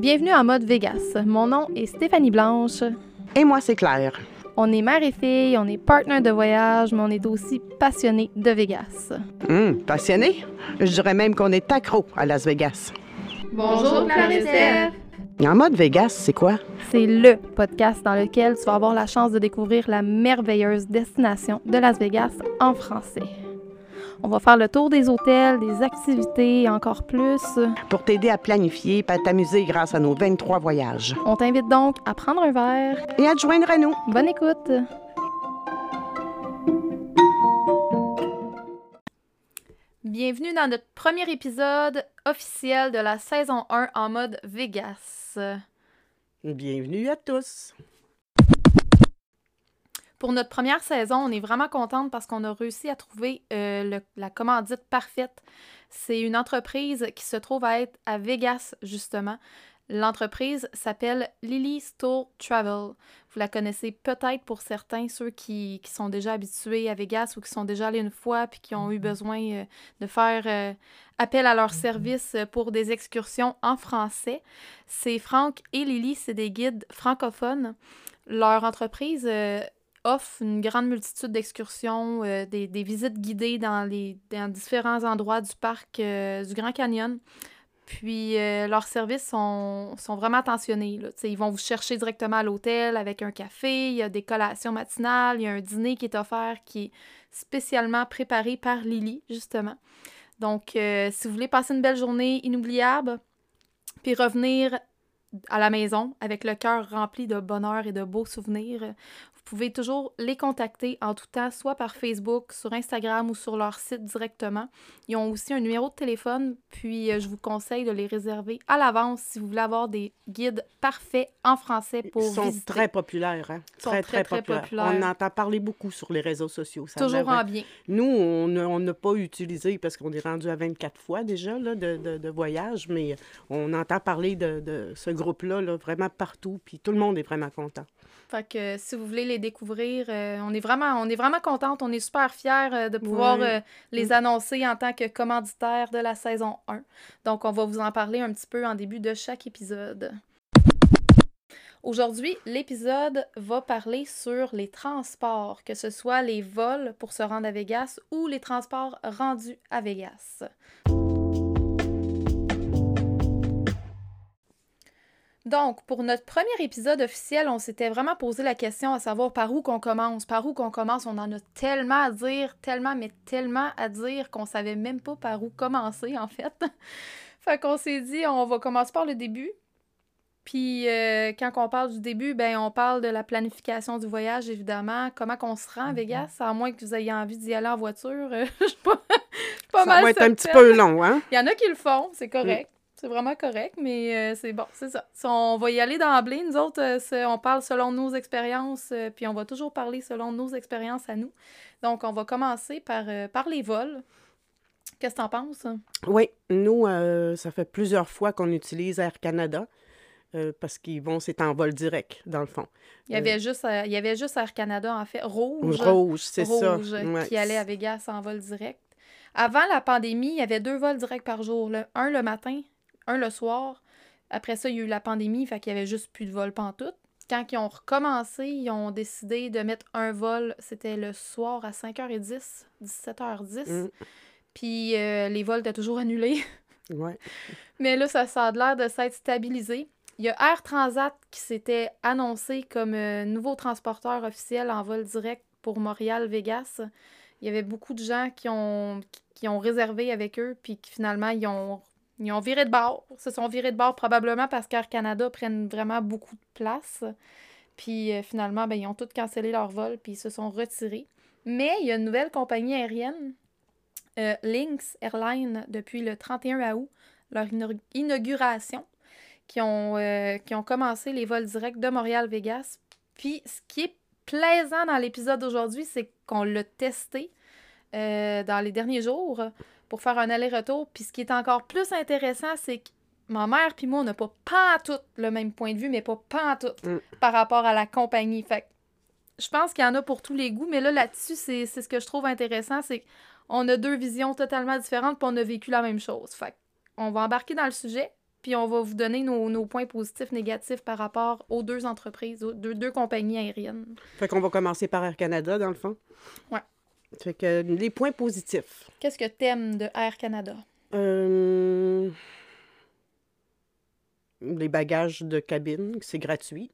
Bienvenue en mode Vegas. Mon nom est Stéphanie Blanche. Et moi, c'est Claire. On est mère et fille, on est partner de voyage, mais on est aussi passionné de Vegas. Hum, passionné? Je dirais même qu'on est accro à Las Vegas. Bonjour, Claire En mode Vegas, c'est quoi? C'est le podcast dans lequel tu vas avoir la chance de découvrir la merveilleuse destination de Las Vegas en français. On va faire le tour des hôtels, des activités et encore plus. Pour t'aider à planifier et à t'amuser grâce à nos 23 voyages. On t'invite donc à prendre un verre. Et à te joindre à nous. Bonne écoute! Bienvenue dans notre premier épisode officiel de la saison 1 en mode Vegas. Bienvenue à tous. Pour notre première saison, on est vraiment contente parce qu'on a réussi à trouver euh, le- la commandite parfaite. C'est une entreprise qui se trouve à être à Vegas, justement. L'entreprise s'appelle Lily Store Travel. Vous la connaissez peut-être pour certains, ceux qui, qui sont déjà habitués à Vegas ou qui sont déjà allés une fois puis qui ont eu besoin euh, de faire euh, appel à leur service euh, pour des excursions en français. C'est Franck et Lily, c'est des guides francophones. Leur entreprise euh, offre une grande multitude d'excursions, euh, des, visites guidées dans, différents endroits du parc euh, du Grand Canyon. Puis euh, leurs services sont, vraiment attentionnés. Ils vont vous chercher directement à l'hôtel avec un café, il y a des collations matinales, il y a un dîner qui est offert qui est spécialement préparé par Lily, justement. Donc, si vous voulez passer une belle journée inoubliable, puis revenir à la maison avec le cœur rempli de bonheur et de beaux souvenirs, vous pouvez toujours les contacter en tout temps, soit par Facebook, sur Instagram ou sur leur site directement. Ils ont aussi un numéro de téléphone, puis euh, je vous conseille de les réserver à l'avance si vous voulez avoir des guides parfaits en français pour Ils sont visiter. très populaires, hein? Ils sont très, très populaires. On entend parler beaucoup sur les réseaux sociaux. Ça Toujours en bien. Nous, on n'a pas utilisé parce qu'on est rendu à 24 fois déjà là, de, de, de voyage, mais on entend parler de, de ce groupe-là là, vraiment partout, puis tout le monde est vraiment content. Fait que si vous voulez les découvrir, euh, on est vraiment on est vraiment contente, on est super fiers euh, de pouvoir Ouais. euh, les annoncer en tant que commanditaire de la saison 1. Donc on va vous en parler un petit peu en début de chaque épisode. Aujourd'hui, l'épisode va parler sur les transports, que ce soit les vols pour se rendre à Vegas ou les transports rendus à Vegas. Donc, pour notre premier épisode officiel, on s'était vraiment posé la question à savoir par où qu'on commence. Par où qu'on commence, on en a tellement à dire, tellement, mais tellement à dire qu'on savait même pas par où commencer, en fait. fait qu'on s'est dit, on va commencer par le début. Puis, euh, quand on parle du début, ben on parle de la planification du voyage, évidemment. Comment qu'on se rend à Vegas, à moins que vous ayez envie d'y aller en voiture. Je suis pas, pas Ça mal va être un petit peu long, hein? Il y en a qui le font, c'est correct. C'est vraiment correct, mais euh, c'est bon, c'est ça. Si on va y aller d'emblée. Nous autres, euh, on parle selon nos expériences, euh, puis on va toujours parler selon nos expériences à nous. Donc, on va commencer par, par les vols. Qu'est-ce que t'en penses? Oui, nous, euh, ça fait plusieurs fois qu'on utilise Air Canada euh, parce qu'ils vont, c'est en vol direct, dans le fond. Il y avait juste, euh, il y avait juste Air Canada, en fait, rouge. Rouge, c'est ça. rouge, Ouais. qui allait à Vegas en vol direct. Avant la pandémie, il y avait deux vols directs par jour. le- un le matin, un le soir. Après ça, il y a eu la pandémie, fait qu'il y avait juste plus de vol pantoute. Quand ils ont recommencé, ils ont décidé de mettre un vol, c'était le soir à 5h10, 17h10. Mm. Puis euh, les vols étaient toujours annulés. Ouais. Mais là, ça, ça a l'air de s'être stabilisé. Il y a Air Transat qui s'était annoncé comme euh, nouveau transporteur officiel en vol direct pour Montréal-Vegas. Il y avait beaucoup de gens qui ont, qui ont réservé avec eux, puis qui finalement, ils ont, ils ont viré de bord. Ils se sont virés de bord probablement parce qu'Air Canada prennent vraiment beaucoup de place. Puis euh, finalement, ben, ils ont tous cancellé leur vol, puis se sont retirés. Mais il y a une nouvelle compagnie aérienne, euh, Lynx Airlines, depuis le 31 août, leur inau- inauguration, qui ont, euh, qui ont commencé les vols directs de Montréal-Vegas. Puis ce qui est plaisant dans l'épisode d'aujourd'hui, c'est qu'on l'a testé dans les derniers jours pour faire un aller-retour. Puis ce qui est encore plus intéressant, c'est que ma mère puis moi, on n'a pas pantoute le même point de vue, mais pas pantoute Mm. par rapport à la compagnie. Fait que je pense qu'il y en a pour tous les goûts, mais là, là-dessus, c'est c'est ce que je trouve intéressant, c'est qu'on a deux visions totalement différentes, puis on a vécu la même chose. Fait on va embarquer dans le sujet, puis on va vous donner nos, nos points positifs, négatifs par rapport aux deux entreprises, aux deux, deux compagnies aériennes. Fait qu'on va commencer par Air Canada, dans le fond. Ouais. Fait que les points positifs. Qu'est-ce que t'aimes de Air Canada? Euh, Les bagages de cabine, c'est gratuit,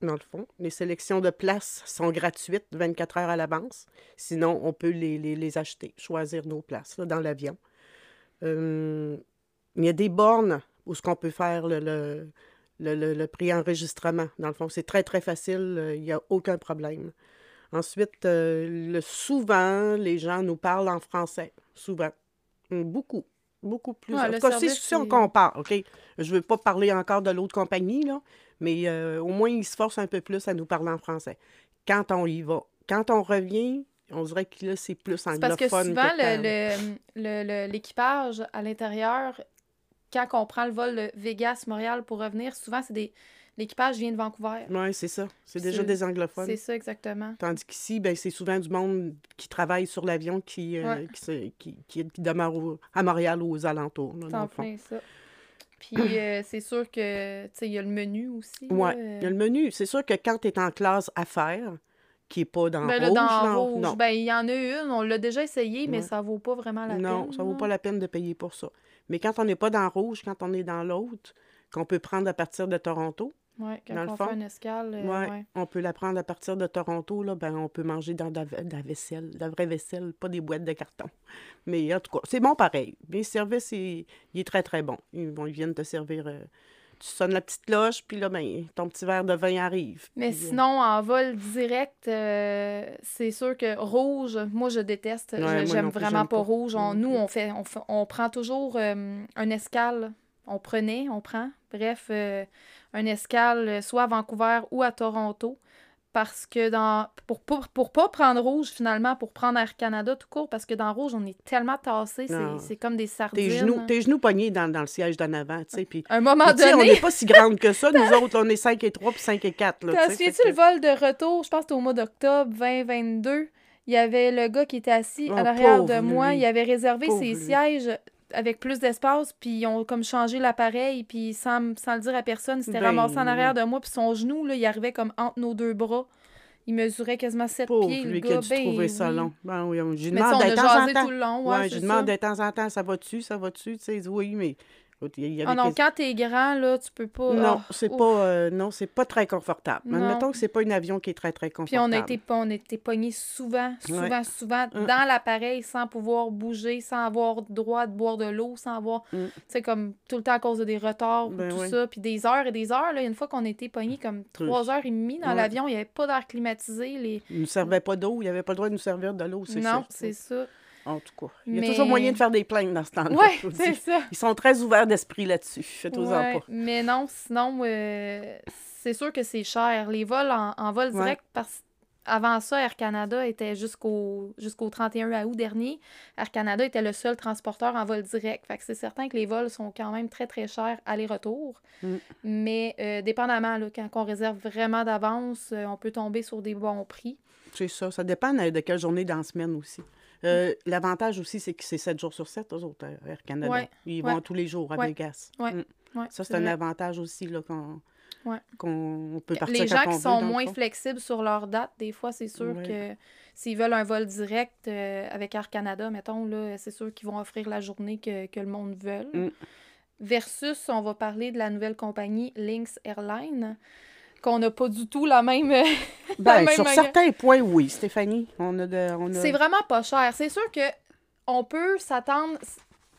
dans le fond. Les sélections de places sont gratuites 24 heures à l'avance. Sinon, on peut les, les- les acheter, choisir nos places là, dans l'avion. Euh, Il y a des bornes où ce qu'on peut faire le, le, le, le- le pré-enregistrement. Dans le fond, c'est très, très facile. euh, Il n'y a aucun problème. Ensuite, euh, le, souvent, les gens nous parlent en français. Souvent. Mm, Beaucoup. Beaucoup plus. Ouais, en tout cas, si, service, si on c'est- compare, OK? Je ne veux pas parler encore de l'autre compagnie, là, mais euh, au moins, ils se forcent un peu plus à nous parler en français. Quand on y va. Quand on revient, on dirait que là, c'est plus C'est parce anglophone. que souvent, que le- le- le- le- l'équipage à l'intérieur, quand on prend le vol de Vegas-Montréal pour revenir, souvent, c'est des l'équipage vient de Vancouver. Oui, c'est ça. C'est déjà des anglophones. C'est ça, exactement. Tandis qu'ici, ben, c'est souvent du monde qui travaille sur l'avion qui, euh, Ouais. qui, qui, qui- qui demeure au- à Montréal ou aux alentours. là, C'est dans en le fond. plein ça. Puis euh, c'est sûr que, tu sais, il y a le menu aussi. Oui, euh, il y a le menu. C'est sûr que quand tu es en classe affaires, qui n'est pas dans ben là, rouge, dans rouge, non, ben il y en a une, on l'a déjà essayé, mais Ouais. ça vaut pas vraiment la peine. non, ça vaut pas la peine de payer pour ça. Mais quand on n'est pas dans rouge, quand on est dans l'autre, qu'on peut prendre à partir de Toronto, Quand dans le on fond. fait une escale, euh, ouais, ouais. on peut la prendre à partir de Toronto, là, ben, on peut manger dans de la, de la vaisselle, de la vraie vaisselle, pas des boîtes de carton. Mais en tout cas, c'est bon pareil. Les services, il, il est très, très bon. Ils, bon, ils viennent te servir... euh, tu sonnes la petite cloche, puis là, ben, ton petit verre de vin arrive. Mais Puis, euh, sinon, en vol direct, euh, c'est sûr que rouge, moi je déteste. Ouais, J'aime vraiment pas pas. rouge. On- nous, on fait, on on prend toujours un escale. On prenait, on prend. Bref, euh, un escale euh, soit à Vancouver ou à Toronto. Parce que dans. Pour, pour, pour pas prendre rouge finalement, pour prendre Air Canada tout court, parce que dans rouge, on est tellement tassé, c'est c'est comme des sardines. Tes genoux, tes genoux pognés dans, dans le siège d'en avant, tu sais, puis... Un moment puis, sais, on donné. n'est pas si grande que ça, nous autres, on est 5 et 3 puis 5 et 4, là, T'as souviens-tu le vol de retour? Je pense que c'était au mois d'octobre 2022. Il y avait le gars qui était assis Oh, à l'arrière de moi. lui. Il avait réservé Pauvre ses lui. sièges avec plus d'espace, puis ils ont comme changé l'appareil, puis sans, sans le dire à personne, il s'était Ben, ramassé en arrière de moi, puis son genou, là, il arrivait comme entre nos deux bras. Il mesurait quasiment 7 Pauvre pieds, le lui qui a gars. dû ben trouver ça oui. long. Ben oui, je lui demande de temps en temps. tout le long, ouais, Ouais, je lui demande ça. de temps en temps, ça va-tu, ça va-tu, tu sais, oui, mais... y avait Ah non, quasi- quand t'es grand, là, tu peux pas... Non, ah, c'est pas, euh, non, c'est pas très confortable. Non. Admettons que c'est pas un avion qui est très, très Puis confortable. on a été, on a été pognés souvent, souvent, Ouais. souvent Mm. dans l'appareil sans pouvoir bouger, sans avoir droit de boire de l'eau, sans avoir, Mm. tu sais, comme tout le temps à cause de des retards, ou Ben tout oui. ça. Puis des heures et des heures, là, une fois qu'on a été pognés comme trois heures et demie dans Ouais. l'avion, il n'y avait pas d'air climatisé. Les... Il ne nous servait pas d'eau, il avait pas le droit de nous servir de l'eau, c'est Non, c'est ça. En tout cas, il y a Mais- toujours moyen de faire des plaintes dans ce temps-là. Vous c'est ça. Ils sont très ouverts d'esprit là-dessus. Ouais, pas. Mais non, sinon, euh, c'est sûr que c'est cher. Les vols en, en vol Ouais. direct, parce avant ça, Air Canada était jusqu'au jusqu'au 31 août dernier. Air Canada était le seul transporteur en vol direct. Fait que c'est certain que les vols sont quand même très, très chers aller-retour. Mm. Mais euh, dépendamment, là, quand on réserve vraiment d'avance, euh, on peut tomber sur des bons prix. C'est ça. Ça dépend de de quelle journée dans la semaine aussi. Euh, L'avantage aussi, c'est que c'est 7 jours sur 7, eux autres, euh, Air Canada. Ouais, Ils ouais. vont tous les jours à Ouais, Vegas. Mm. Ça, c'est un vrai. avantage aussi là, qu'on on peut partir Les quand gens on qui sont moins flexibles sur leur date, des fois, c'est sûr que s'ils veulent un vol direct euh, avec Air Canada, mettons, là, c'est sûr qu'ils vont offrir la journée que, que le monde veut. Mm. Versus, on va parler de la nouvelle compagnie Lynx Airlines, qu'on n'a pas du tout la même. Ben, sur certains points, oui, Stéphanie. On a de, on a... C'est vraiment pas cher. C'est sûr que on peut s'attendre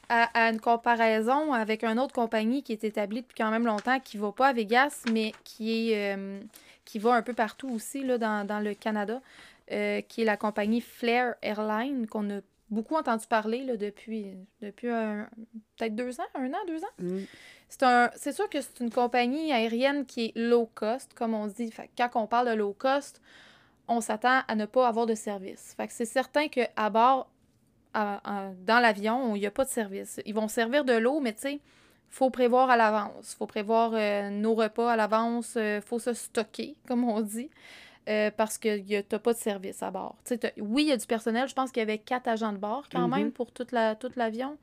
à, à une comparaison avec une autre compagnie qui est établie depuis quand même longtemps, qui va pas à Vegas, mais qui est euh, qui va un peu partout aussi là, dans, dans le Canada, euh, qui est la compagnie Flair Airlines, qu'on a beaucoup entendu parler là, depuis, depuis peut-être deux ans, un an, deux ans. Mm. C'est un, c'est sûr que c'est une compagnie aérienne qui est low cost, comme on dit. Fait que quand on parle de low cost, on s'attend à ne pas avoir de service. Fait que c'est certain qu'à bord, à- à- dans l'avion, il n'y a pas de service. Ils vont servir de l'eau, mais tu sais, faut prévoir à l'avance. faut prévoir euh, nos repas à l'avance. Il faut se stocker, comme on dit, euh, parce que tu n'as pas de service à bord. T'as- oui, il y a du personnel. Je pense qu'il y avait quatre agents de bord quand Mhm. même pour toute la, toute l'avion.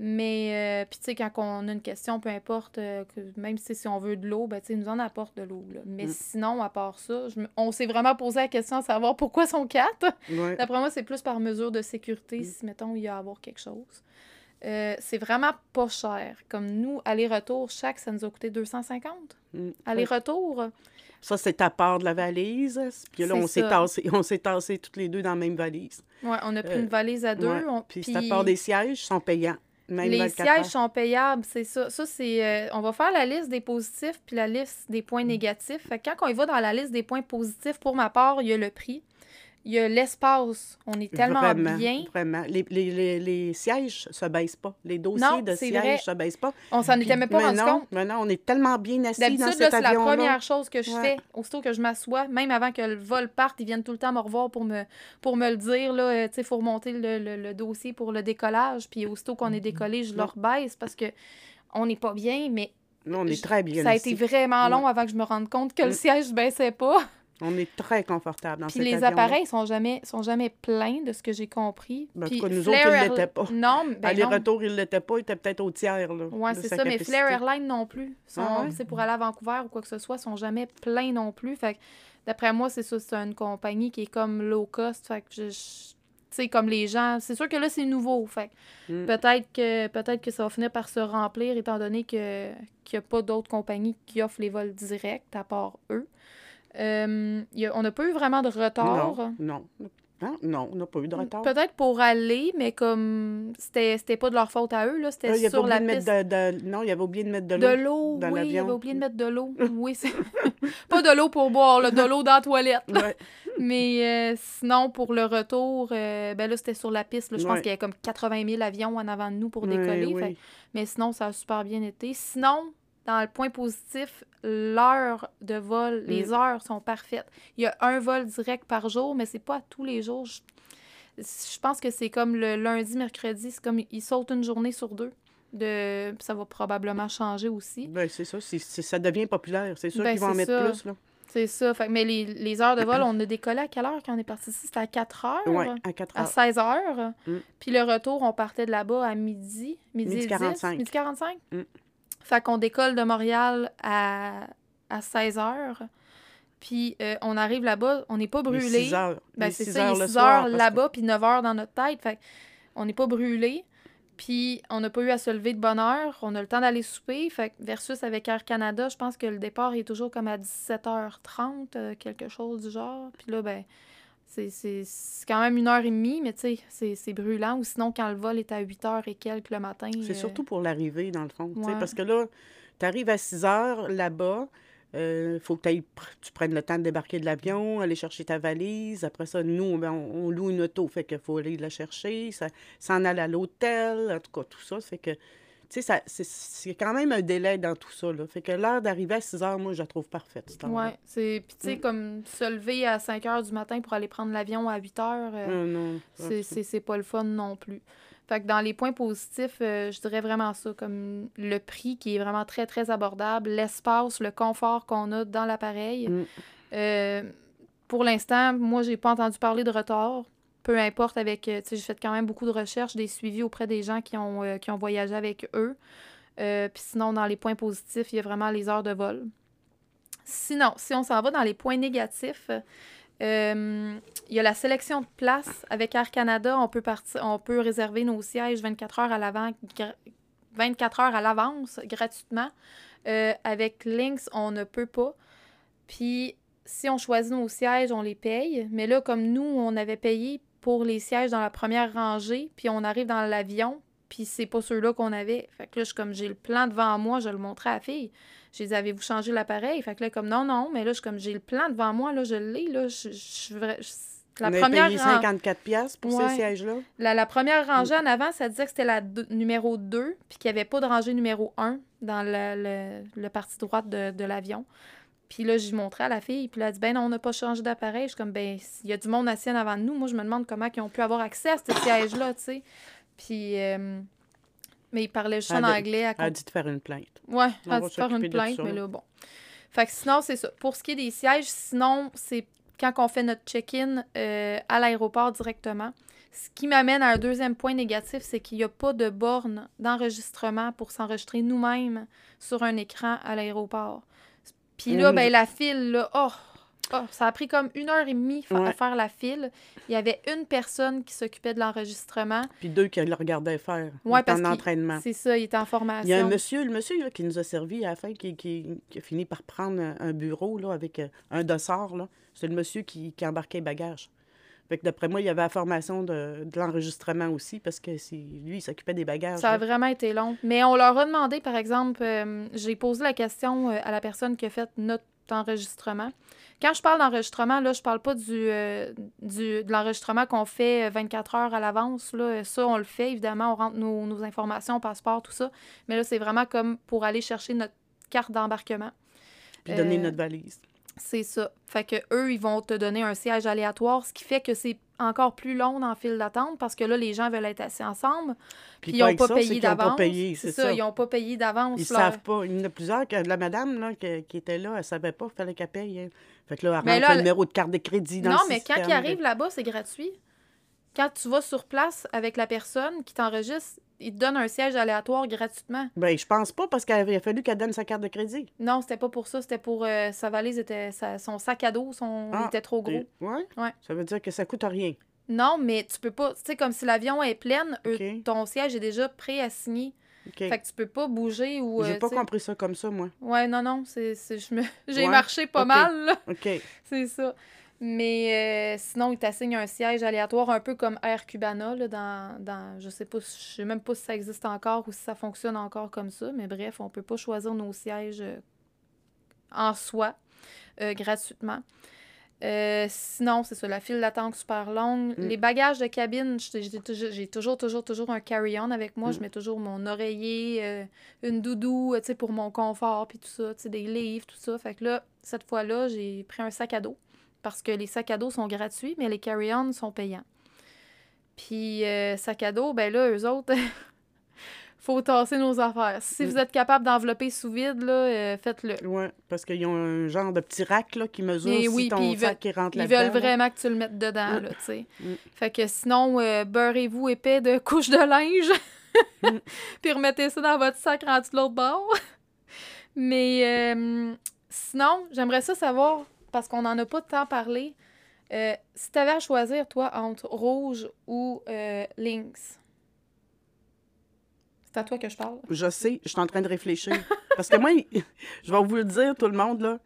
Mais, euh, puis tu sais, quand on a une question, peu importe, euh, que, même si, si on veut de l'eau, ben tu sais, ils nous en apportent de l'eau. Mais Mm. sinon, à part ça, je on s'est vraiment posé la question à savoir pourquoi sont quatre. Ouais. D'après moi, c'est plus par mesure de sécurité, Mm. si, mettons, il y a à avoir quelque chose. Euh, c'est vraiment pas cher. Comme nous, aller-retour, chaque, ça nous a coûté 250. Mm. Aller-retour, Ça, c'est à part de la valise. Puis là, on s'est tassé, on s'est tassé toutes les deux dans la même valise. ouais, on a pris Euh, une valise à deux. Ouais. on- Puis puis c'est à part des sièges, ils sont payants. Même les 24 sièges heures. sont payables, c'est ça. Ça, c'est... euh, on va faire la liste des positifs puis la liste des points Mm. négatifs. Fait que quand on y va dans la liste des points positifs, pour ma part, il y a le prix. Il y a l'espace. On est tellement vraiment, bien. Vraiment. Les, les, les, les sièges se baissent pas. Les dossiers Non, de sièges vrai. se baissent pas. On s'en était même pas rendu compte. maintenant, on est tellement bien assis dans D'habitude, cet là, c'est la première chose que je Ouais. fais. Aussitôt que je m'assois, même avant que le vol parte, ils viennent tout le temps me revoir pour me, pour me le dire. Là, euh, il faut remonter le, le- le dossier pour le décollage. Puis aussitôt qu'on est décollé, je le Non. rebaisse parce que on n'est pas bien, mais Là, on est très bien ça a assis. été vraiment long avant que je me rende compte que le Mm. siège ne baissait pas. On est très confortable dans Puis cet les appareils sont jamais, sont jamais pleins de ce que j'ai compris. Ben, en Puis tout cas, nous autres, ils Airli- l'étaient pas. Non, ben non. Aller-retour, il l'était pas. Il était peut-être au tiers. Là, Ouais, de c'est ça, mais. Flair Airlines non plus. Sont, Ah ouais? sais, Pour aller à Vancouver ou quoi que ce soit, sont jamais pleins non plus. Fait que, d'après moi, c'est ça, c'est une compagnie qui est comme low cost. Fait que je- sais, comme les gens, c'est sûr que là, c'est nouveau. Fait Mm. peut-être que peut-être que ça va finir par se remplir étant donné que qu'il n'y a pas d'autres compagnies qui offrent les vols directs à part eux. Euh, il y a- on n'a pas eu vraiment de retard. Non, non. Hein? Non, on n'a pas eu de retard. Peut-être pour aller, mais comme c'était pas de leur faute à eux, là, c'était il avait sur la de piste. de, de- Non, il avait oublié de mettre de De l'eau. l'eau, dans oui, l'avion. j'avais oublié de mettre de l'eau. Oui, pas de l'eau pour boire, là, de l'eau dans la toilette. Ouais. Mais euh, sinon, pour le retour, euh, ben là, c'était sur la piste. là. Je pense Ouais. qu'il y avait comme 80 000 avions en avant de nous pour décoller. fait- Mais sinon, ça a super bien été. Sinon, dans le point positif, l'heure de vol, les Mm. heures sont parfaites. Il y a un vol direct par jour, mais c'est pas à tous les jours. Je, je pense que c'est comme le lundi, mercredi, c'est comme ils sautent une journée sur deux. De... Ça va probablement changer aussi. Ben, c'est ça. c'est- ça devient populaire. C'est sûr Ben, qu'ils vont en mettre ça. plus. Là. C'est ça. Fait, mais les, les heures de vol, on a décollé à quelle heure quand on est parti ici? C'était à 4 heures? Oui, à 4 À heures. 16 heures. Mm. Puis le retour, on partait de là-bas à midi. Midi, Midi et 45. 10, Midi 45? Mm. Fait qu'on décolle de Montréal à, à 16 heures. Puis euh, on arrive là-bas, on n'est pas brûlé. 6 heures. Ben, c'est 6 ça, il heures est le 6 soir, heures que- là-bas, puis 9 heures dans notre tête. Fait on n'est pas brûlé. Puis on n'a pas eu à se lever de bonne heure. On a le temps d'aller souper. Fait que versus avec Air Canada, je pense que le départ est toujours comme à 17h30, euh, quelque chose du genre. Puis là, ben, c'est- c'est c'est quand même une heure et demie, mais tu sais, c'est- c'est brûlant. Ou sinon, quand le vol est à 8 h et quelques le matin. C'est euh, surtout pour l'arrivée, dans le fond. Ouais. Parce que là, tu arrives à 6 heures là-bas. Il faut que tu prennes le temps de débarquer de l'avion, aller chercher ta valise. Après ça, nous, ben, on, on loue une auto. Fait qu'il faut aller la chercher. Ça s'en aller à l'hôtel. En tout cas, tout ça. Fait que, tu sais, c'est- quand même un délai dans tout ça. Là. Fait que l'heure d'arriver à 6 heures, moi, je la trouve parfaite. Ouais, c'est. Puis tu sais, Mm. comme se lever à 5 h du matin pour aller prendre l'avion à 8 h. Euh, C'est c'est pas le fun non plus. Fait que dans les points positifs, euh, je dirais vraiment ça, comme le prix qui est vraiment très, très abordable, l'espace, le confort qu'on a dans l'appareil. Mm. Euh, pour l'instant, moi, j'ai pas entendu parler de retard. Peu importe avec, euh, tu sais, j'ai fait quand même beaucoup de recherches, des suivis auprès des gens qui ont, euh, qui ont voyagé avec eux. Euh, Puis sinon, dans les points positifs, il y a vraiment les heures de vol. Sinon, si on s'en va dans les points négatifs, il y a la sélection de places. Avec Air Canada, on peut, partir, on peut réserver nos sièges 24 heures à l'avant, gra- 24 heures à l'avance gratuitement. Avec Lynx, on ne peut pas. Puis, si on choisit nos sièges, on les paye. Mais là, comme nous, on avait payé pour les sièges dans la première rangée, puis on arrive dans l'avion, puis c'est pas ceux-là qu'on avait. Fait que là, je suis comme, j'ai le plan devant moi, je le montrais à la fille. J'ai dit, avez-vous changé l'appareil? Fait que là, comme, non, non, mais là, je comme, j'ai le plan devant moi, là, je l'ai, là, je, je, je- je- la on première payé ran- 54 piastres pour Ouais. ces sièges-là. la, la première rangée en avant, ça disait que c'était la deux- numéro 2, puis qu'il n'y avait pas de rangée numéro 1 dans le, le, le partie droite de, de l'avion. Puis là, j'y montrais à la fille, puis elle a dit, ben non, on n'a pas changé d'appareil. Je suis comme, ben, il y a du monde assis avant de nous. Moi, je me demande comment ils ont pu avoir accès à ce siège-là, tu sais. Puis, euh, mais il parlait juste en Elle anglais. Elle a dit de faire une plainte. Ouais, elle a va dû faire une de plainte, mais là. là, bon. Fait que sinon, c'est ça. Pour ce qui est des sièges, sinon, c'est quand on fait notre check-in euh, à l'aéroport directement. Ce qui m'amène à un deuxième point négatif, c'est qu'il n'y a pas de borne d'enregistrement pour s'enregistrer nous-mêmes sur un écran à l'aéroport. Puis là, ben, la file, là, oh, oh, ça a pris comme une heure et demie fa- à faire la file. Il y avait une personne qui s'occupait de l'enregistrement. Puis deux qui le regardaient faire. Était parce en entraînement. C'est ça, il était en formation. Il y a un monsieur, le monsieur là, qui nous a servi à la fin, qui, qui, qui a fini par prendre un, bureau là, avec euh, un dossard. là. C'est le monsieur qui, qui embarquait les bagages. Fait que d'après moi, il y avait la formation de, de l'enregistrement aussi, parce que c'est, lui, il s'occupait des bagages. Ça a là. vraiment été long. Mais on leur a demandé, par exemple, euh, j'ai posé la question euh, à la personne qui a fait notre enregistrement. Quand je parle d'enregistrement, là, je parle pas du, euh, du, de l'enregistrement qu'on fait euh, 24 heures à l'avance. Là. Ça, on le fait, évidemment, on rentre nos, nos informations, passeport, tout ça. Mais là, c'est vraiment comme pour aller chercher notre carte d'embarquement. Puis donner notre valise. C'est ça. Fait que eux, ils vont te donner un siège aléatoire, ce qui fait que c'est encore plus long dans le file d'attente parce que là, les gens veulent être assis ensemble. Puis ils pas n'ont pas c'est payé pas d'avance. payé, C'est ça, ils n'ont pas payé d'avance. Ils savent pas. Il y en a plusieurs. Que la madame là, qui, qui était là, elle savait pas, il fallait qu'elle paye. hein. Fait que là, elle Mais rentre là, le numéro de carte de crédit dans Non, le mais quand ils arrivent là-bas, c'est gratuit. Quand tu vas sur place avec la personne qui t'enregistre, ils te donnent un siège aléatoire gratuitement. Ben, je pense pas, parce qu'il avait fallu qu'elle donne sa carte de crédit. Non, c'était pas pour ça, c'était pour euh, sa valise était sa- son sac à dos, son il Ah, était trop gros. Ouais? Ouais. Ça veut dire que ça coûte rien. Non, mais tu peux pas, tu sais comme si l'avion est pleine, OK. ton siège est déjà préassigné. OK. Fait que tu peux pas bouger ou J'ai euh, pas compris ça comme ça, moi. Ouais, non non, c'est me j'ai Ouais, marché pas mal là, OK. c'est ça. Mais euh, sinon, ils t'assignent un siège aléatoire, un peu comme Air Cubana, là, dans, dans je sais pas, je sais même pas si ça existe encore ou si ça fonctionne encore comme ça, mais bref, on peut pas choisir nos sièges euh, en soi, euh, gratuitement. Sinon, c'est ça, la file d'attente super longue. Mm. Les bagages de cabine, j'ai toujours, toujours, toujours, un carry-on avec moi. Mm. Je mets toujours mon oreiller, une doudou, tu sais, pour mon confort, puis tout ça, tu sais, des livres, tout ça. Fait que là, cette fois-là, j'ai pris un sac à dos parce que les sacs à dos sont gratuits, mais les carry-on sont payants. Puis, euh, sac à dos, ben là, eux autres, faut tasser nos affaires. Si Mm. vous êtes capable d'envelopper sous vide, là, euh, faites-le. Ouais, parce qu'ils ont un genre de petit rack là, qui mesure Mais si oui, ton ils sac qui rentre Ils là-dedans. veulent là. vraiment que tu le mettes dedans, Mm. là, tu sais. Mm. Fait que sinon, euh, beurrez-vous épais de couches de linge, Mm. puis remettez ça dans votre sac rendu de l'autre bord. Mais euh, sinon, j'aimerais ça savoir, parce qu'on n'en a pas tant parlé, euh, si tu avais à choisir, toi, entre rouge ou euh, lynx. C'est à toi que je parle. Je sais, je suis en train de réfléchir. Parce que moi, je vais vous le dire, tout le monde, là,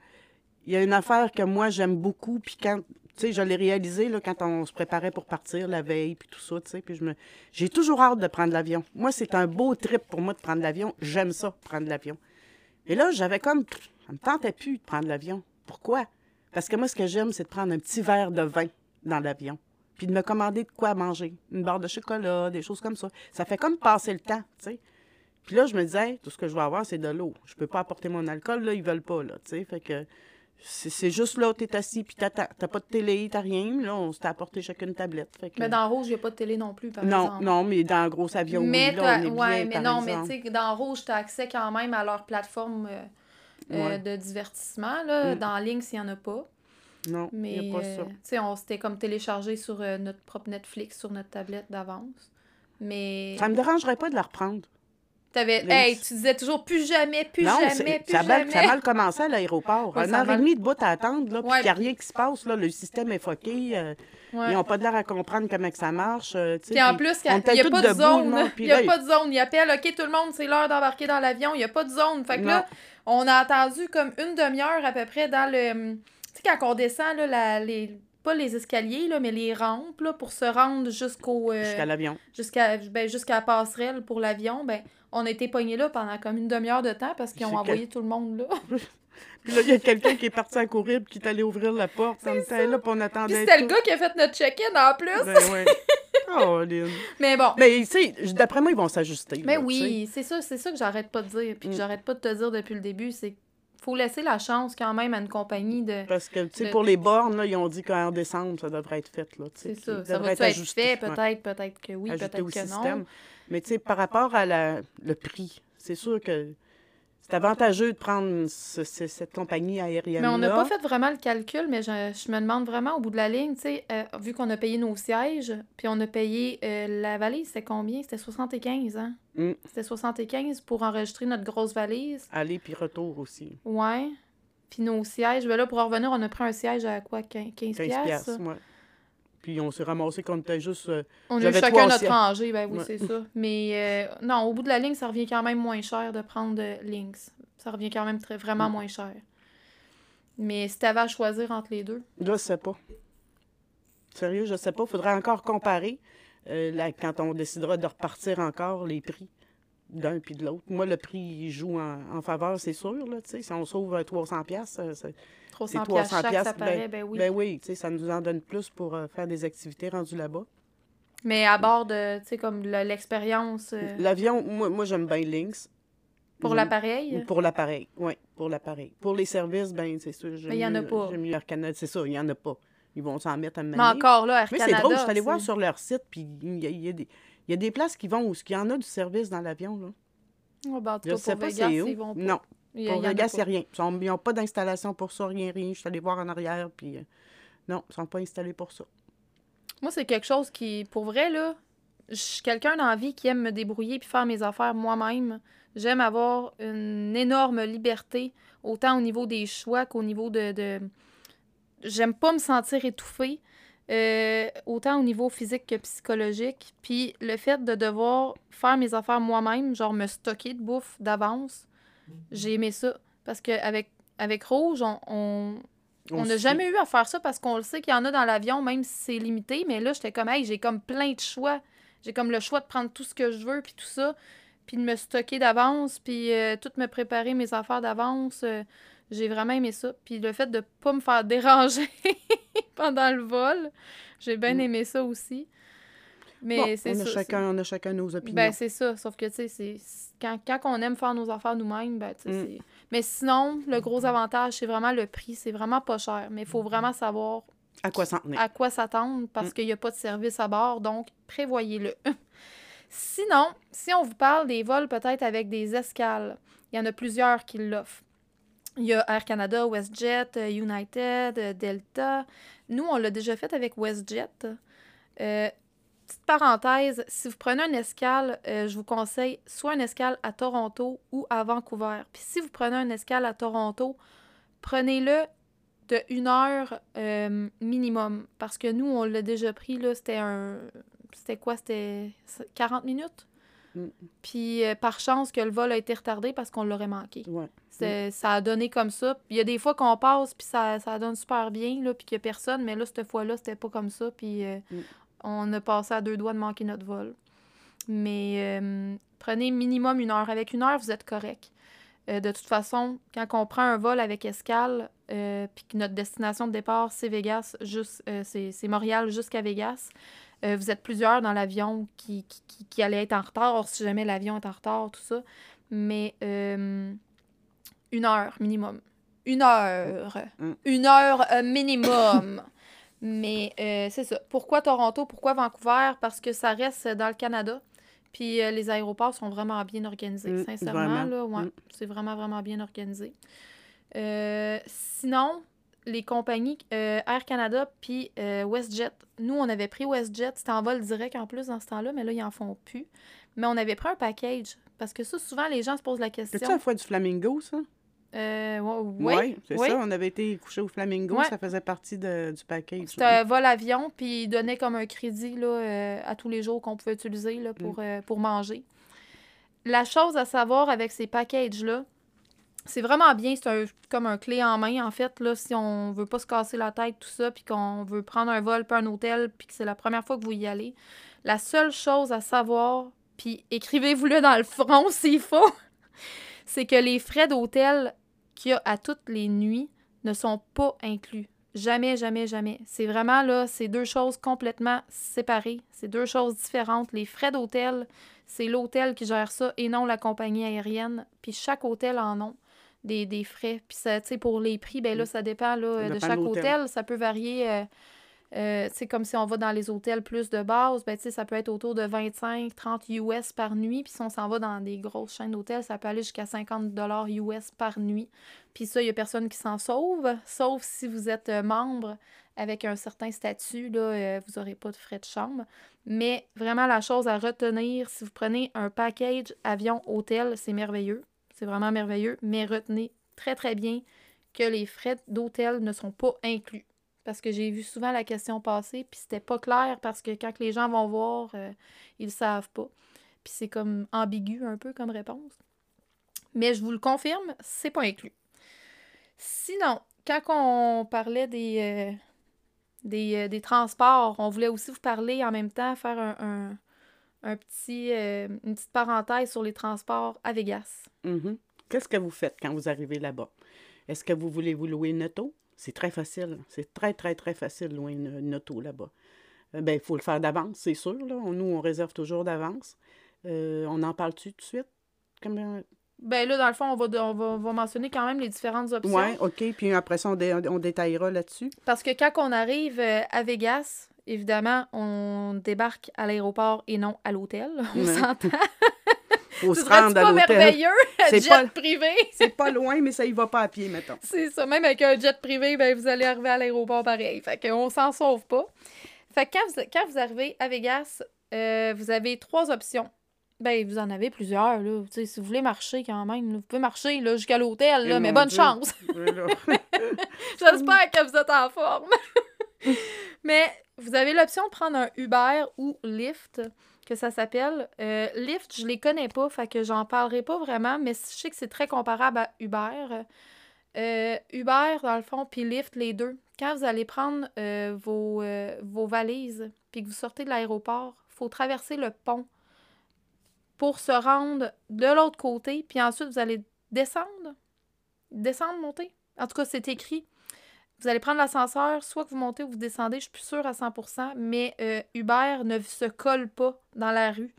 il y a une affaire que moi, j'aime beaucoup, puis quand, tu sais, je l'ai réalisé, là, quand on se préparait pour partir la veille, puis tout ça, tu sais, puis me... J'ai toujours hâte de prendre l'avion. Moi, c'est un beau trip pour moi de prendre l'avion. J'aime ça, prendre l'avion. Et là, j'avais comme... Ça me tentait plus de prendre l'avion. Pourquoi? Parce que moi, ce que j'aime, c'est de prendre un petit verre de vin dans l'avion, puis de me commander de quoi manger. Une barre de chocolat, des choses comme ça. Ça fait comme passer le temps, tu sais. Puis là, je me disais, tout ce que je vais avoir, c'est de l'eau. Je peux pas apporter mon alcool, là, ils veulent pas, là, tu sais. Fait que c'est juste là, t'es assis, puis t'attends. T'as pas de télé, t'as rien. Là, on s'était apporté chacune une tablette. Fait que... Mais dans rouge, il n'y a pas de télé non plus, par non, exemple. non, mais dans un gros avion, mais oui, là, t'as- on est ouais, bien, mais par non, mais tu sais, dans Rouge, tu as accès quand même à leur plateforme euh, Ouais. de divertissement. Là. Mm. Dans Lynx, il n'y en a pas. Non, Mais a pas euh, ça. sais, on s'était comme téléchargé sur euh, notre propre Netflix, sur notre tablette d'avance. Mais Ça me dérangerait pas de la reprendre. t'avais, Lynx. hey, tu disais toujours plus jamais, plus non, jamais, plus ça, a mal, jamais. ça a mal commencé à l'aéroport. Ouais, un a heure et demie de bout à attendre, là, puis Ouais, qu'il n'y a rien qui se passe, là, le système est foqué. euh, Ouais. Ils n'ont pas de l'air à comprendre comment que ça marche. euh, Puis en plus, il n'y a tous pas de zone. Il n'y a pas de zone. Il appelle, OK, tout le monde, c'est l'heure d'embarquer dans l'avion. Il n'y a pas de zone. Fait que là. On a attendu comme une demi-heure à peu près dans le. Tu sais, quand on descend, là, la- les... pas les escaliers, là, mais les rampes là, pour se rendre jusqu'au. euh, Jusqu'à l'avion. jusqu'à ben, jusqu'à la passerelle pour l'avion, ben, on a été pognés là pendant comme une demi-heure de temps parce qu'ils ont envoyé tout le monde là. Puis là, il y a quelqu'un qui est parti à courir puis qui est allé ouvrir la porte. Là, puis on Puis attendait. c'était le gars qui a fait notre check-in en plus. Ben ouais. Oh, Lynn. Mais bon. Mais tu sais, d'après moi, ils vont s'ajuster. Mais là, oui, c'est ça, c'est ça que j'arrête pas de dire, puis que Mm. j'arrête pas de te dire depuis le début, c'est faut laisser la chance quand même à une compagnie de. Parce que, tu sais, pour les bornes, là, ils ont dit qu'en décembre, ça devrait être fait. Là, C'est ça. Ça devrait va être fait, ouais. peut-être, peut-être que oui, peut-être que système. non. Mais tu sais, par rapport à la, le prix, c'est sûr que c'est avantageux de prendre ce- ce- cette compagnie aérienne-là. Mais on n'a pas fait vraiment le calcul, mais je, je me demande vraiment au bout de la ligne, tu sais, euh, vu qu'on a payé nos sièges, puis on a payé euh, la valise, c'était combien? C'était 75, hein? Mm. C'était 75 pour enregistrer notre grosse valise. Aller puis retour aussi. Ouais. Puis nos sièges, ben là, pour en revenir, on a pris un siège à quoi? 15 15 15 piastres? piastres, ouais. Puis on s'est ramassé qu'on était juste... euh, On a eu chacun notre rangée, ben oui, Ouais. c'est ça. Mais euh, non, au bout de la ligne, ça revient quand même moins cher de prendre euh, Lynx. Ça revient quand même très, vraiment Mm. moins cher. Mais si t'avais à choisir entre les deux, Je sais pas. Sérieux, je sais pas. Faudrait encore comparer euh, là, quand on décidera de repartir encore les prix d'un puis de l'autre. Moi, le prix joue en, en faveur, c'est sûr. Là, si on sauve euh, 300 pièces, 300 300 piastres chaque, ça piastres, paraît, ben oui. ben oui, ça nous en donne plus pour euh, faire des activités rendues là-bas. Mais à bord de, tu sais, comme le- l'expérience euh, L'avion, moi, moi j'aime bien Lynx. pour l'appareil? Pour l'appareil, oui, pour l'appareil. Pour les services, ben c'est sûr. Mais il y en a pas. J'aime mieux Air Canada, c'est ça, il y en a pas. Ils vont s'en mettre à me Mais encore là, Air Mais c'est drôle, je suis allée voir sur leur site, puis il y a, il y a des, il y a des places qui vont où? Il y en a du service dans l'avion. Là? Ouais, ben, en tout cas, pour pas Vegas, c'est où. ils vont pas. Non, Il y a- pour il y Vegas, a rien. Ils n'ont pas d'installation pour ça, rien, rien. Je suis allée voir en arrière, puis euh, non, ils ne sont pas installés pour ça. Moi, c'est quelque chose qui, pour vrai, là, je suis quelqu'un dans la vie qui aime me débrouiller puis faire mes affaires moi-même. J'aime avoir une énorme liberté, autant au niveau des choix qu'au niveau de. de... J'aime pas me sentir étouffée, euh, autant au niveau physique que psychologique. Puis le fait de devoir faire mes affaires moi-même, genre me stocker de bouffe d'avance, j'ai aimé ça. Parce qu'avec avec Rouge, on- on, on n'a jamais eu à faire ça parce qu'on le sait qu'il y en a dans l'avion, même si c'est limité. Mais là, j'étais comme, hey, j'ai comme plein de choix. J'ai comme le choix de prendre tout ce que je veux, puis tout ça. Puis de me stocker d'avance, puis euh, tout me préparer mes affaires d'avance. euh, j'ai vraiment aimé ça. Puis le fait de pas me faire déranger pendant le vol, j'ai bien Mm. aimé ça aussi. Mais Bon, c'est on, a ça. chacun, on a chacun nos opinions. Ben, c'est ça. Sauf que, tu sais, quand, quand on aime faire nos affaires nous-mêmes, ben, tu sais, Mm. c'est... Mais sinon, le gros avantage, c'est vraiment le prix. C'est vraiment pas cher. Mais il faut vraiment savoir à quoi s'en tenir? à quoi s'attendre parce Mm. qu'il n'y a pas de service à bord, donc prévoyez-le. Sinon, si on vous parle des vols peut-être avec des escales, il y en a plusieurs qui l'offrent. Il y a Air Canada, WestJet, euh, United, euh, Delta. Nous, on l'a déjà fait avec WestJet. Euh, petite parenthèse, si vous prenez une escale, je vous conseille soit une escale à Toronto ou à Vancouver. Puis si vous prenez une escale à Toronto, prenez-le de une heure minimum. Parce que nous, on l'a déjà pris, là, c'était un... C'était quoi? C'était 40 minutes? Mm. Puis euh, par chance que le vol a été retardé parce qu'on l'aurait manqué. Ouais. Ça a donné comme ça. Il y a des fois qu'on passe, puis ça, ça donne super bien, là, puis qu'il n'y a personne. Mais là, cette fois-là, c'était pas comme ça. Puis euh, Mm. on a passé à deux doigts de manquer notre vol. Mais euh, prenez minimum une heure. Avec une heure, vous êtes correct. De toute façon, quand on prend un vol avec escale, puis que notre destination de départ, c'est Vegas, juste, c'est c'est Montréal jusqu'à Vegas, euh, vous êtes plusieurs dans l'avion qui, qui, qui, qui allaient être en retard, or, si jamais l'avion est en retard, tout ça. Mais euh, une heure minimum. Une heure. Mm. Une heure euh, minimum. Mais euh, c'est ça. Pourquoi Toronto? Pourquoi Vancouver? Parce que ça reste dans le Canada. Puis euh, les aéroports sont vraiment bien organisés, Mm, sincèrement. vraiment. Là, ouais, Mm. C'est vraiment, vraiment bien organisé. Euh, sinon, les compagnies euh, Air Canada puis euh, WestJet, nous, on avait pris WestJet. C'était en vol direct en plus dans ce temps-là, mais là, ils en font plus. Mais on avait pris un package. Parce que ça, souvent, les gens se posent la question. la fois du Flamingo, ça? Euh, oui, Ouais, c'est ça. On avait été couché au Flamingo, Ouais. ça faisait partie de- du package. C'était un vol avion, puis ils donnaient comme un crédit là, à tous les jours qu'on pouvait utiliser là, pour, euh, pour manger. La chose à savoir avec ces packages-là, c'est vraiment bien, c'est comme un clé en main, en fait, là, si on veut pas se casser la tête, tout ça, puis qu'on veut prendre un vol, puis un hôtel, puis que c'est la première fois que vous y allez. La seule chose à savoir, puis écrivez-vous-le dans le front s'il faut, c'est que les frais d'hôtel qu'il y a à toutes les nuits ne sont pas inclus. Jamais, jamais, jamais. C'est vraiment là, c'est deux choses complètement séparées. C'est deux choses différentes. Les frais d'hôtel, c'est l'hôtel qui gère ça et non la compagnie aérienne. Puis chaque hôtel en a des, des frais. Puis ça, tu sais, pour les prix, ben là, ça dépend là, de chaque hôtel. Ça peut varier. euh, Euh, c'est comme si on va dans les hôtels plus de base, ben, ça peut être autour de 25, 30 US par nuit. Puis si on s'en va dans des grosses chaînes d'hôtels, ça peut aller jusqu'à 50 dollars US par nuit. Puis ça, il n'y a personne qui s'en sauve, sauf si vous êtes euh, membre avec un certain statut, là, euh, vous n'aurez pas de frais de chambre. Mais vraiment, la chose à retenir, si vous prenez un package avion-hôtel, c'est merveilleux. C'est vraiment merveilleux. Mais retenez très, très bien que les frais d'hôtel ne sont pas inclus. Parce que j'ai vu souvent la question passer, puis c'était pas clair parce que quand les gens vont voir, euh, ils savent pas. Puis c'est comme ambigu un peu comme réponse. Mais je vous le confirme, c'est pas inclus. Sinon, quand on parlait des, euh, des, euh, des, transports, on voulait aussi vous parler en même temps, faire un, petit, une petite parenthèse sur les transports à Vegas. Mm-hmm. Qu'est-ce que vous faites quand vous arrivez là-bas? Est-ce que vous voulez vous louer une auto? C'est très facile. C'est très, très, très facile de louer une, auto là-bas. Euh, ben, il faut le faire d'avance, c'est sûr. Là. Nous, on réserve toujours d'avance. Euh, on en parle-tu tout de suite? Comme... Ben là, dans le fond, on va, on, va, mentionner quand même les différentes options. Oui, OK. Puis après ça, on, détaillera là-dessus. Parce que quand on arrive euh, à Vegas, évidemment, on débarque à l'aéroport et non à l'hôtel. On s'entend. Faut se rendre à merveilleux, jet pas, privé? c'est pas loin, mais ça y va pas à pied, mettons. C'est ça. Même avec un jet privé, ben, vous allez arriver à l'aéroport pareil. Fait qu'on s'en sauve pas. Fait que quand vous, quand vous arrivez à Vegas, euh, vous avez trois options. Ben, vous en avez plusieurs, là. si vous voulez marcher quand même, vous pouvez marcher là, jusqu'à l'hôtel, là, mais bonne chance. J'espère que vous êtes en forme. mais vous avez l'option de prendre un Uber ou Lyft que ça s'appelle. Euh, Lyft, je les connais pas, fait que j'en parlerai pas vraiment, mais je sais que c'est très comparable à Uber. Euh, Uber, dans le fond, puis Lyft, les deux. Quand vous allez prendre euh, vos, valises, puis que vous sortez de l'aéroport, faut traverser le pont pour se rendre de l'autre côté, puis ensuite vous allez descendre. Descendre, monter. En tout cas, c'est écrit. Vous allez prendre l'ascenseur, soit que vous montez ou vous descendez, je suis plus sûre à 100%, mais euh, Uber ne se colle pas dans la rue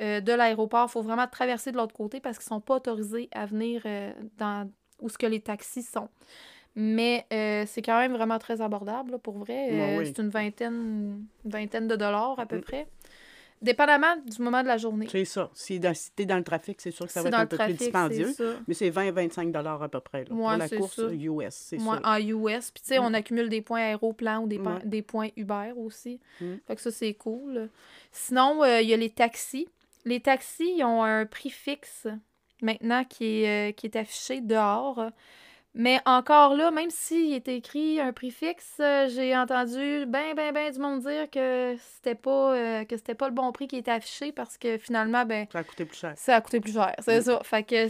euh, de l'aéroport. Il faut vraiment traverser de l'autre côté parce qu'ils ne sont pas autorisés à venir euh, dans où ce que les taxis sont. Mais c'est quand même vraiment très abordable, pour vrai. C'est une vingtaine, une vingtaine de dollars à peu mm. près. Dépendamment du moment de la journée. C'est ça. Si, tu es dans le trafic, c'est sûr que ça va être un peu plus dispendieux. Mais c'est 20-25 à peu près là, pour la course US, c'est. En US. Puis tu sais, on mm. accumule des points aéroplan ou des, des points Uber aussi. Mm. Fait que ça, c'est cool. Sinon, euh, il y a les taxis. Les taxis, ils ont un prix fixe maintenant qui est, euh, qui est affiché dehors. Mais encore là, même s'il est écrit un prix fixe, euh, j'ai entendu ben, ben, ben du monde dire que c'était pas euh, que c'était pas le bon prix qui était affiché parce que finalement, ben. Ça a coûté plus cher. Ça a coûté plus cher, c'est ça. Fait que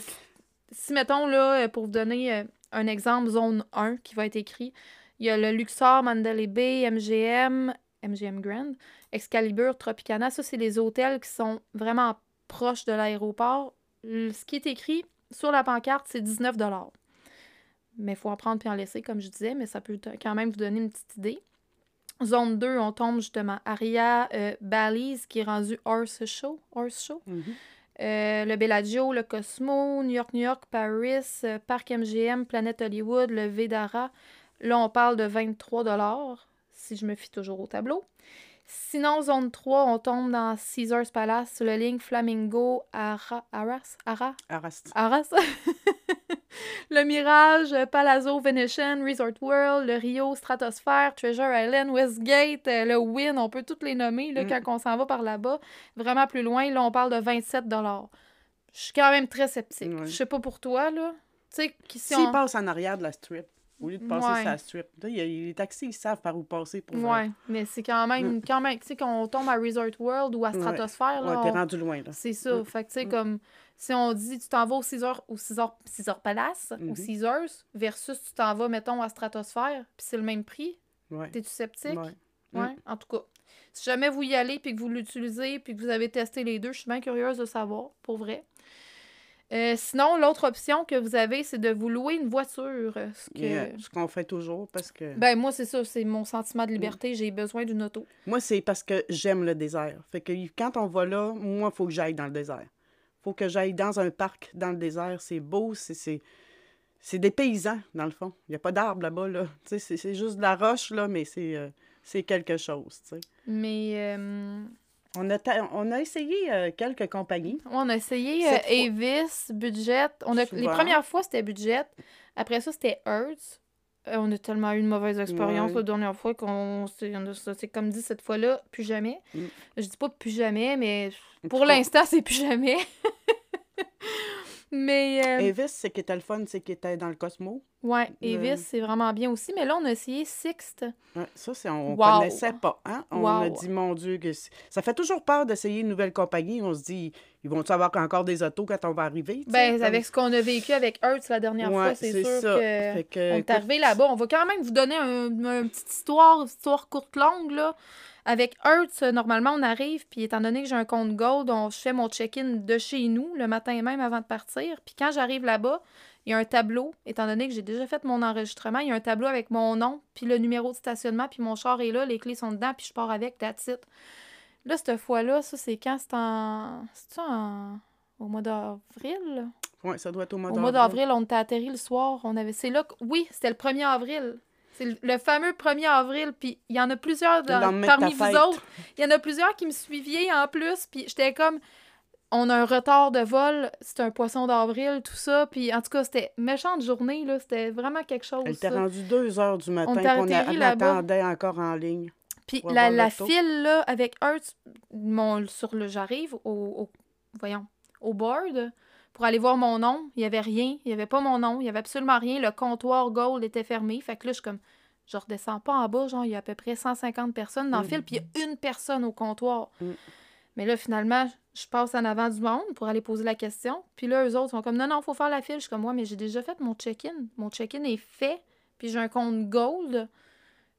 si, mettons, là, pour vous donner euh, un exemple, zone 1 qui va être écrit, il y a le Luxor, Mandalay Bay, MGM, MGM Grand, Excalibur, Tropicana. Ça, c'est les hôtels qui sont vraiment proches de l'aéroport. Ce qui est écrit sur la pancarte, c'est 19 mais il faut en prendre puis en laisser, comme je disais, mais ça peut quand même vous donner une petite idée. Zone 2, on tombe justement Aria euh, Bally's qui est rendu Horse Show. Horse Show. Mm-hmm. Euh, le Bellagio, le Cosmo, New York, New York, Paris, euh, Parc MGM, Planète Hollywood, le Vedara. Là, on parle de 23 si je me fie toujours au tableau. Sinon, zone 3, on tombe dans Caesars Palace, le ligne Flamingo, Ara, Arras, Ara, Arras. Arras. le Mirage, Palazzo Venetian, Resort World, le Rio, Stratosphere, Treasure Island, Westgate, euh, le Win, on peut toutes les nommer là, mm. quand on s'en va par là-bas. Vraiment plus loin, là, on parle de 27 Je suis quand même très sceptique. Je sais pas pour toi, là. Tu sais, si S'ils on... passent en arrière de la strip, au lieu de passer sur la strip. Là, y a, les taxis, ils savent par où passer pour Oui, mais c'est quand même, mm. quand même, tu sais, quand on tombe à Resort World ou à Stratosphere, là. Ouais, t'es rendu loin, là. C'est ça. Mm. Fait que, tu sais, mm. comme, si on dit, tu t'en vas au Caesar, au Caesar, Caesar Palace, au mm-hmm. Caesars, versus tu t'en vas, mettons, à Stratosphere, puis c'est le même prix. Ouais. T'es-tu sceptique? Ouais. ouais. En tout cas, si jamais vous y allez, puis que vous l'utilisez, puis que vous avez testé les deux, je suis bien curieuse de savoir, pour vrai. Euh, sinon, l'autre option que vous avez, c'est de vous louer une voiture. Ce qu'on fait toujours parce que. Ben, moi, c'est ça. C'est mon sentiment de liberté. J'ai besoin d'une auto. Moi, c'est parce que j'aime le désert. Fait que quand on va là, moi, il faut que j'aille dans le désert. Faut que j'aille dans un parc dans le désert. C'est beau. C'est. C'est des paysans, dans le fond. Il n'y a pas d'arbres là-bas, là. C'est juste de la roche, là, mais c'est. Euh, quelque chose. Mais euh, On a, ta- on a essayé euh, quelques compagnies. on a essayé. Avis, Budget. On a, les premières fois, c'était Budget. Après ça, c'était Hertz. Euh, on a tellement eu une mauvaise expérience Ouais. la dernière fois qu'on s'est comme dit cette fois-là, plus jamais. Mm. Je dis pas plus jamais, mais pour l'instant, c'est plus jamais. mais euh, Avis, c'est qui était le fun, c'est qui était dans le Cosmo. ouais, le- Avis, c'est vraiment bien aussi. Mais là, on a essayé Sixt. Ouais, ça, c'est, on Wow. connaissait pas. Hein? On a dit, mon Dieu, que ça fait toujours peur d'essayer une nouvelle compagnie. On se dit, ils vont-tu avoir encore des autos quand on va arriver? Ben, comme- avec ce qu'on a vécu avec Hertz la dernière Ouais, fois, c'est sûr ça. que. Que, On est arrivé là-bas. On va quand même vous donner un- une petite histoire, une histoire courte longue, là. Avec Hertz, normalement, on arrive, puis étant donné que j'ai un compte Gold, on, je fais mon check-in de chez nous le matin même avant de partir. Puis quand j'arrive là-bas, il y a un tableau, étant donné que j'ai déjà fait mon enregistrement, il y a un tableau avec mon nom, puis le numéro de stationnement, puis mon char est là, les clés sont dedans, puis je pars avec, that's it. Là, cette fois-là, ça, c'est quand? C'est en... C'est en... Au mois d'avril? Ouais, ça doit être au mois Au d'avril. mois d'avril, on était atterri le soir. On avait... C'est là que... Oui, c'était le 1er avril. C'est le- fameux 1er avril. Puis il y en a plusieurs dans- parmi vous fête. autres. Il y en a plusieurs qui me suiviez en plus. Puis j'étais comme... On a un retard de vol. C'est un poisson d'avril, tout ça. Puis en tout cas, c'était méchante journée. là. C'était vraiment quelque chose. Elle était rendue 2 heures du matin, On on, a- on attendait encore en ligne. Puis la, la file, là, avec Hertz, mon, sur le, j'arrive au, au- voyons, au board pour aller voir mon nom. Il n'y avait rien. Il n'y avait pas mon nom. Il n'y avait absolument rien. Le comptoir Gold était fermé. Fait que là, je suis comme, je redescends pas en bas. Genre, il y a à peu près 150 personnes dans le Mm. fil, puis il y a une personne au comptoir. Mm. Mais là, finalement, je passe en avant du monde pour aller poser la question. Puis là, eux autres sont comme, non, non, faut faire la file. Je suis comme, moi, mais j'ai déjà fait mon check-in. Mon check-in est fait. Puis j'ai un compte Gold.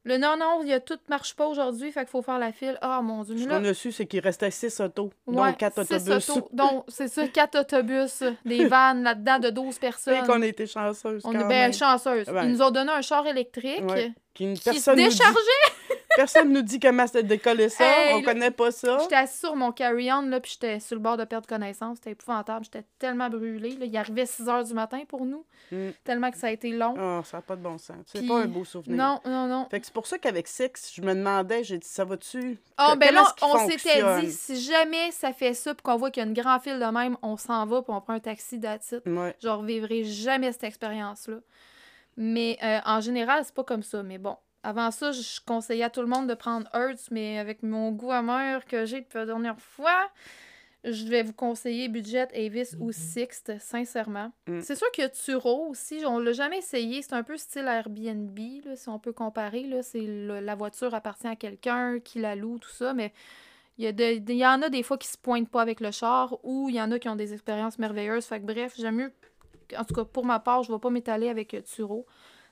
Le non, non, il y a tout marche pas aujourd'hui, fait qu'il faut faire la file. Ah, mon Dieu. Ce qu'on a su, c'est qu'il restait 6 autos, ouais, 4 six autobus. autos. Donc, c'est ça, quatre autobus, des vannes là-dedans de 12 Et personnes. qu'on a été chanceuses On quand est bien chanceuses. Ouais. Ils nous ont donné un char électrique Ouais. Qui, personne, se nous dit, déchargeait? personne nous dit comment décoller ça. Hey, on le- connaît pas ça. J'étais assise sur mon carry-on, là, puis j'étais sur le bord de perdre connaissance. C'était épouvantable. J'étais tellement brûlée. Là. Il arrivait 6 heures du matin pour nous, Mm. tellement que ça a été long. Ah, ça n'a pas de bon sens. C'est Puis- pas un beau souvenir. non, non, non. Fait que c'est pour ça qu'avec Six, je me demandais, j'ai dit, ça va-tu? Ah, ben là, on s'était dit, si jamais ça fait ça, puis qu'on voit qu'il y a une grande file de même, on s'en va, puis on prend un taxi it. Ouais. Je revivrai jamais cette expérience-là. Mais euh, en général, c'est pas comme ça. Mais bon, avant ça, je conseillais à tout le monde de prendre Hertz, mais avec mon goût amer que j'ai depuis la dernière fois, je vais vous conseiller Budget, Avis ou Sixt, sincèrement. Mm. C'est sûr qu'il y a Turo aussi. On l'a jamais essayé. C'est un peu style Airbnb, là, si on peut comparer. C'est la voiture appartient à quelqu'un qui la loue, tout ça. Mais il y, a de- il y en a des fois qui se pointent pas avec le char ou il y en a qui ont des expériences merveilleuses. Fait que bref, j'aime mieux. En tout cas, pour ma part, je ne vais pas m'étaler avec euh, Turo.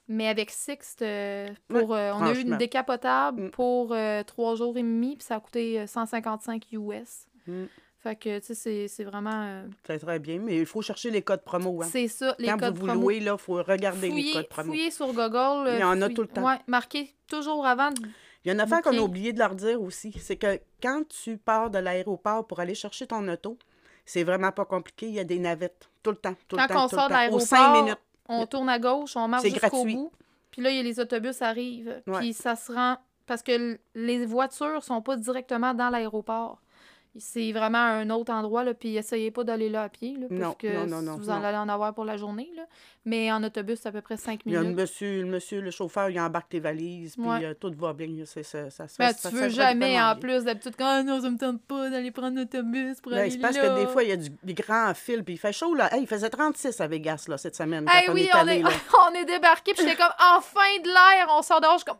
Mais avec Sixt, euh, pour, euh, on a eu une décapotable Mm. pour trois jours et demi, puis ça a coûté euh, 155 US. Mm. Fait que, tu sais, c'est- vraiment. C'est très bien, mais il faut chercher les codes promo. Hein. C'est ça, les Quand codes vous vous louez, il faut regarder les codes promo. fouillez sur Google. Il y en a tout le temps. Ouais, marquez toujours avant. de- Il y a une affaire qu'on a oublié de leur dire aussi, c'est que quand tu pars de l'aéroport pour aller chercher ton auto, c'est vraiment pas compliqué, il y a des navettes tout le temps, tout Quand le temps, on tout sort le de temps. Aux l'aéroport, cinq minutes. On tourne à gauche, on marche jusqu'au bout. Puis là, il y a les autobus arrivent. Puis ça se rend. Parce que les voitures sont pas directement dans l'aéroport. C'est vraiment un autre endroit, là, puis essayez pas d'aller là à pied, là, parce Non, que non, non, vous en allez en avoir pour la journée, là. Mais en autobus, c'est à peu près 5 Il y a le minutes. monsieur, le monsieur, le chauffeur, il embarque tes valises, puis Ouais. euh, tout va bien. Ça, ça, Mais fait- ça tu veux jamais, en plus, d'habitude, quand ah non, ça me tente pas d'aller prendre l'autobus pour Ben, aller c'est parce là. que des fois, il y a du- des grands fils, puis il fait chaud, là. Hey, il faisait 36 à Vegas, là, cette semaine, quand Hey, on oui, est on allé, est, là. on est débarqué, puis j'étais comme, enfin de l'air, on sort dehors, je suis comme,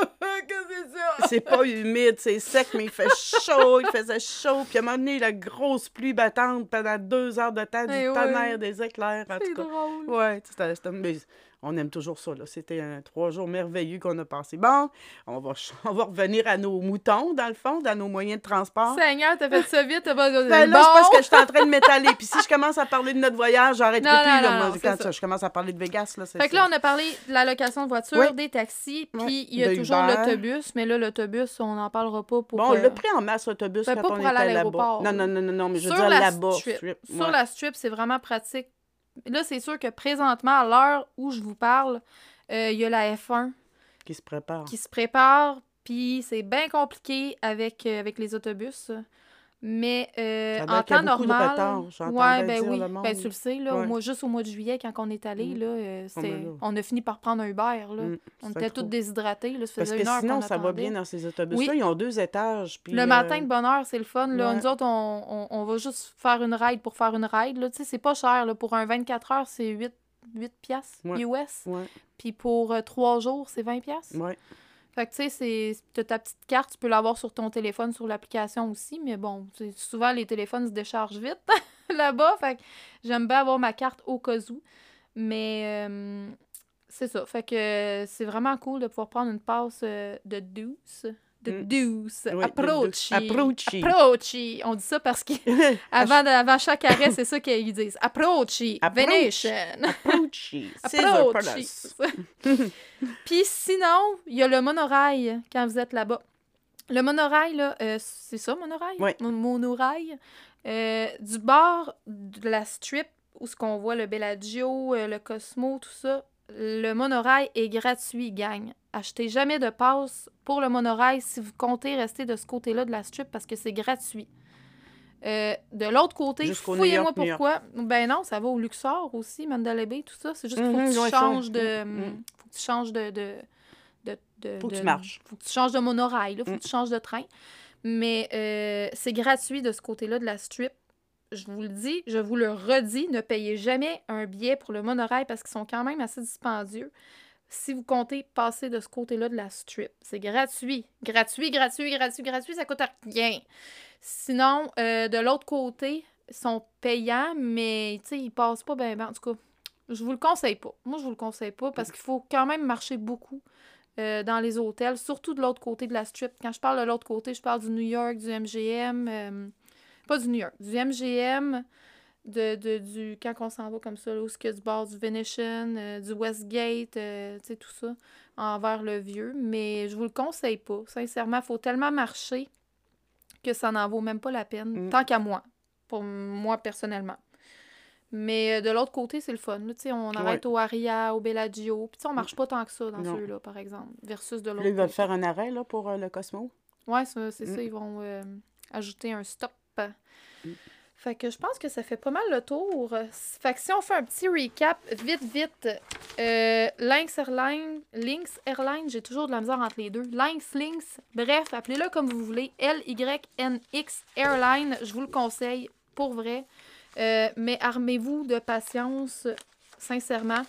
c'est pas humide, c'est sec, mais il fait chaud, il faisait chaud. Puis à un moment donné, la grosse pluie battante pendant deux heures de temps, du Eh ouais. tonnerre, des éclairs, en C'est tout cas. drôle. Ouais, c'était, on aime toujours ça, là. C'était un trois jours merveilleux qu'on a passé. Bon, on va, ch- on va revenir à nos moutons, dans le fond, dans nos moyens de transport. Seigneur, t'as fait ça vite, t'as pas... Ben là, bon. c'est parce que je suis en train de m'étaler. Puis si je commence à parler de notre voyage, j'arrêterai Non, plus. là, non, quand je commence à parler de Vegas, là, c'est Fait que là, on a parlé de la location de voiture, Oui. des taxis, puis il y a toujours Uber. L'autobus, mais là, l'autobus, on n'en parlera pas pour... Bon, on euh, l'a pris en masse autobus Ben, quand pas on pour aller à l'aéroport. Non, non, non, non, non, mais je veux sur dire la là-bas. Sur la strip, c'est vraiment pratique. Là, c'est sûr que présentement, à l'heure où je vous parle, euh, il y a la F1 Qui se prépare. qui se prépare. Puis c'est bien compliqué avec, euh, avec les autobus. Mais euh, en temps normal. retard, ouais, ben oui. le Ben, tu le sais, là, au mois- juste au mois de juillet, quand on est allé, Mm. là, euh, là. on a fini par prendre un Uber. Là. Mm, On était tous déshydratés. Là, ça Parce que une heure sinon, ça va bien dans ces autobus-là. Ils ont deux étages. Puis, Le euh, matin de bonne heure, c'est le fun. Là. ouais. Nous autres, on, on- on va juste faire une ride pour faire une ride. Là. C'est pas cher. Là. Pour un 24 heures, c'est 8, 8 piastres Ouais. US. Puis pour 3 jours, c'est 20 piastres. Fait que tu sais, c'est ta petite carte, tu peux l'avoir sur ton téléphone, sur l'application aussi, mais bon, souvent les téléphones se déchargent vite là-bas. Fait que j'aime bien avoir ma carte au cas où. Mais euh, c'est ça. Fait que c'est vraiment cool de pouvoir prendre une passe euh, de douce. De Mm. douce. Oui, de approachy. douce. Approachy. Approachy. On dit ça parce qu'avant avant chaque arrêt, c'est ça qu'ils disent. Approachy. Approach. Venetian. Approachy. Palace. Puis sinon, il y a le monorail quand vous êtes là-bas. Le monorail, là, euh, c'est ça, monorail? Oui. Mon- Monorail? Euh, du bord de la strip où ce qu'on voit le Bellagio, euh, le Cosmo, tout ça, le monorail est gratuit, gang. Achetez jamais de passe pour le monorail si vous comptez rester de ce côté-là de la strip parce que c'est gratuit. Euh, de l'autre côté, fouillez-moi pourquoi. Ben non, ça va au Luxor aussi, Mandalay Bay, tout ça. C'est juste qu'il faut Mhm, que tu faut- de. mm. Faut que tu changes de. de, de, de- Faut que tu marches. Faut que tu changes de monorail, là. Faut Mm. que tu changes de train. Mais euh, c'est gratuit de ce côté-là de la strip. Je vous le dis, je vous le redis, ne payez jamais un billet pour le monorail parce qu'ils sont quand même assez dispendieux. Si vous comptez passer de ce côté-là de la strip, c'est gratuit. Gratuit, gratuit, gratuit, gratuit, ça coûte rien. Sinon, euh, de l'autre côté, ils sont payants, mais tu sais, ils passent pas bien. En tout cas, je vous le conseille pas. Moi, je vous le conseille pas parce qu'il faut quand même marcher beaucoup euh, dans les hôtels, surtout de l'autre côté de la strip. Quand je parle de l'autre côté, je parle du New York, du MGM, euh, pas du New York, du MGM, de, de- du quand on s'en va comme ça, là, où est-ce qu'il y a du bar du Venetian, euh, du Westgate, euh, tu sais, tout ça, envers le vieux. Mais je vous le conseille pas. Sincèrement, il faut tellement marcher que ça n'en vaut même pas la peine, Mm. tant qu'à moi, pour moi personnellement. Mais euh, de l'autre côté, c'est le fun. là, on arrête au Aria, au Bellagio. Puis tu sais, on marche pas tant que ça dans ceux-là, par exemple, versus de Là, l'autre ils veulent côté. faire un arrêt là, pour euh, le Cosmo? Ça, c'est Mm. ça. Ils vont ajouter un stop. Mm. Fait que je pense que ça fait pas mal le tour. Fait que si on fait un petit recap, vite, vite. Euh, Lynx Airlines, Lynx Airlines, j'ai toujours de la misère entre les deux. Lynx, Lynx, bref, appelez-le comme vous voulez. L-Y-N-X Airline, je vous le conseille, pour vrai. Euh, mais armez-vous de patience, sincèrement.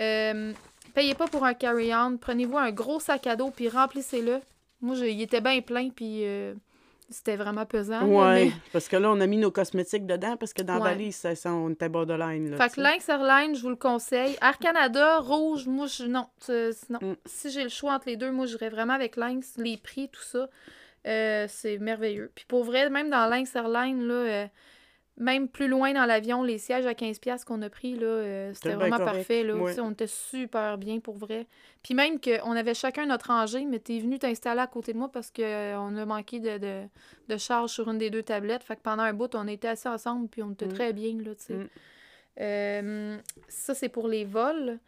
Euh, payez pas pour un carry-on. Prenez-vous un gros sac à dos puis remplissez-le. Moi, il était bien plein puis c'était vraiment pesant. mais- parce que là, on a mis nos cosmétiques dedans parce que dans Ouais. la valise, ça, ça, on était borderline. Là, Fait que. Lynx Airlines, je vous le conseille. Air Canada, rouge, moi, je, non. Mm. Si j'ai le choix entre les deux, moi, j'irais vraiment avec Lynx. Les prix, tout ça, euh, c'est merveilleux. Puis pour vrai, même dans Lynx Airlines, là, euh, même plus loin dans l'avion, les sièges à 15$ qu'on a pris, là, euh, c'était vraiment correct, parfait. Là, ouais. On était super bien pour vrai. Puis même qu'on avait chacun notre rangée, mais t'es venu t'installer à côté de moi parce qu'on a manqué de, de, de charge sur une des deux tablettes. Fait que pendant un bout, on était assis ensemble, puis on était Mm. très bien, là. Mm. Euh, ça, c'est pour les vols.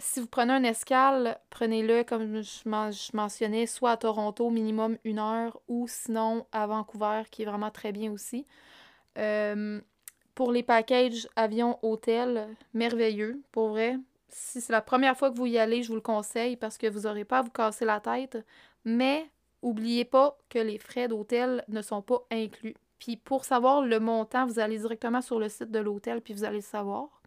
Si vous prenez un escale, prenez-le, comme je, men- je mentionnais, soit à Toronto, minimum une heure, ou sinon à Vancouver, qui est vraiment très bien aussi. Euh, pour les packages avion-hôtel, merveilleux, pour vrai. Si c'est la première fois que vous y allez, je vous le conseille parce que vous n'aurez pas à vous casser la tête. Mais oubliez pas que les frais d'hôtel ne sont pas inclus. Puis pour savoir le montant, vous allez directement sur le site de l'hôtel, puis vous allez le savoir.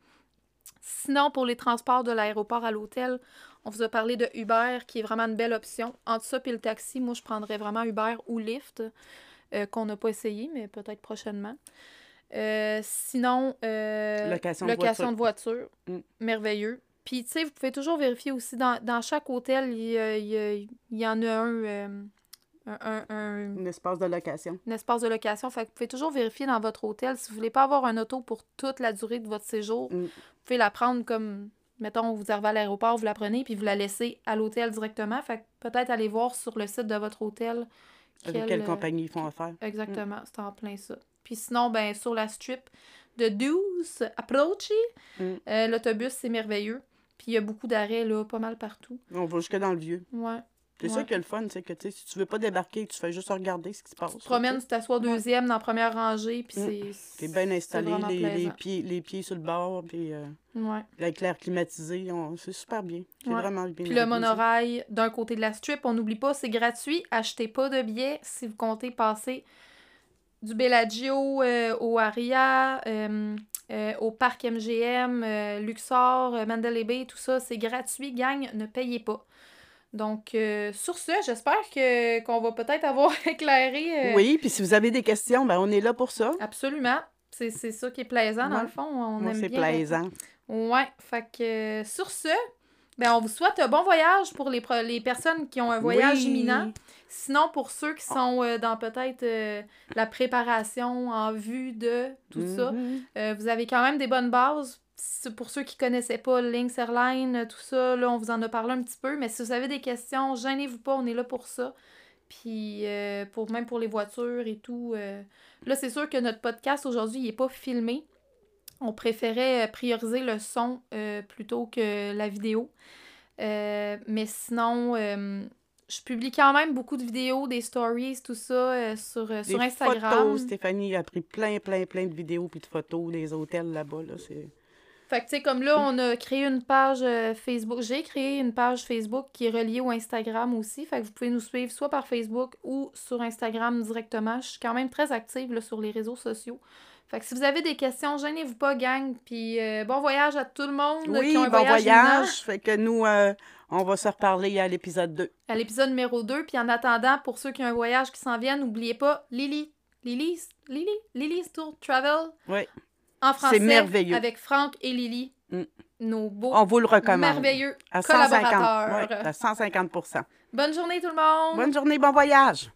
Sinon, pour les transports de l'aéroport à l'hôtel, on vous a parlé de Uber, qui est vraiment une belle option. Entre ça et le taxi, moi, je prendrais vraiment Uber ou Lyft, euh, qu'on n'a pas essayé, mais peut-être prochainement. Euh, sinon, euh, Location de de voiture, Mm. merveilleux. Puis, tu sais, vous pouvez toujours vérifier aussi, dans, dans chaque hôtel, il y, il il en a un, un- un- un- Un espace de location. un espace de location. Fait que vous pouvez toujours vérifier dans votre hôtel. Si vous voulez pas avoir un auto pour toute la durée de votre séjour, Mm. vous pouvez la prendre comme, mettons, vous arrivez à l'aéroport, vous la prenez, puis vous la laissez à l'hôtel directement. Fait que peut-être aller voir sur le site de votre hôtel. Avec quelle, quelle euh, compagnie ils font affaire. Exactement, c'est en plein ça. Puis sinon, ben sur la strip de Deuce, Approachy, Mm. euh, l'autobus, c'est merveilleux. Puis il y a beaucoup d'arrêts, là, pas mal partout. On va jusque dans le vieux. Ouais. C'est ça qui est le fun, c'est que si tu veux pas débarquer, tu fais juste regarder ce qui se passe. Tu te promènes, tu t'assois deuxième dans la première rangée, puis Mm. c'est... T'es bien installé, les, les pieds, les pieds sur le bord, puis euh, Ouais. avec l'air climatisé, on- c'est super bien. C'est Ouais. vraiment bien. Puis le monorail d'un côté de la strip, on n'oublie pas, c'est gratuit. Achetez pas de billets si vous comptez passer du Bellagio euh, au Aria, euh, euh, au parc MGM, euh, Luxor, euh, Mandalay Bay, tout ça, c'est gratuit. Gang, ne payez pas. Donc, euh, sur ce, j'espère que qu'on va peut-être avoir éclairé. euh, Oui, puis si vous avez des questions, ben on est là pour ça. Absolument. C'est c'est ça qui est plaisant, dans le fond. On Moi, aime c'est bien plaisant. Ouais, fait que euh, sur ce, ben on vous souhaite un bon voyage pour les, pro- les personnes qui ont un voyage Oui. imminent. Sinon, pour ceux qui sont euh, dans peut-être euh, la préparation en vue de tout ça, Mhm. euh, vous avez quand même des bonnes bases. Pour ceux qui connaissaient pas Lynx Airline, euh, tout ça, là, on vous en a parlé un petit peu. Mais si vous avez des questions, gênez-vous pas, on est là pour ça. Puis, euh, pour, même pour les voitures et tout. euh, Là, c'est sûr que notre podcast aujourd'hui, il n'est pas filmé. On préférait prioriser le son euh, plutôt que la vidéo. Mais sinon, je publie quand même beaucoup de vidéos, des stories, tout ça euh, sur, euh, sur Instagram. photos, Stéphanie a pris plein, plein, plein de vidéos puis de photos des hôtels là-bas. Là, c'est... Fait que, tu sais, comme là, on a créé une page euh, Facebook. J'ai créé une page Facebook qui est reliée au Instagram aussi. Fait que vous pouvez nous suivre soit par Facebook ou sur Instagram directement. Je suis quand même très active là, sur les réseaux sociaux. Fait que si vous avez des questions, gênez-vous pas, gang. Puis euh, bon voyage à tout le monde Oui, qui ont un bon voyage. Fait que nous, euh, on va se reparler à l'épisode 2. à l'épisode numéro 2. Puis en attendant, pour ceux qui ont un voyage qui s'en vient, n'oubliez pas Lily. Lily's, Lily, Lily's Tour Travel Oui. En français merveilleux. avec Franck et Lily. Mm. Nos beaux, On vous le recommande. merveilleux À 150, collaborateurs. ouais, à 150 Bonne journée tout le monde! Bonne journée, bon voyage!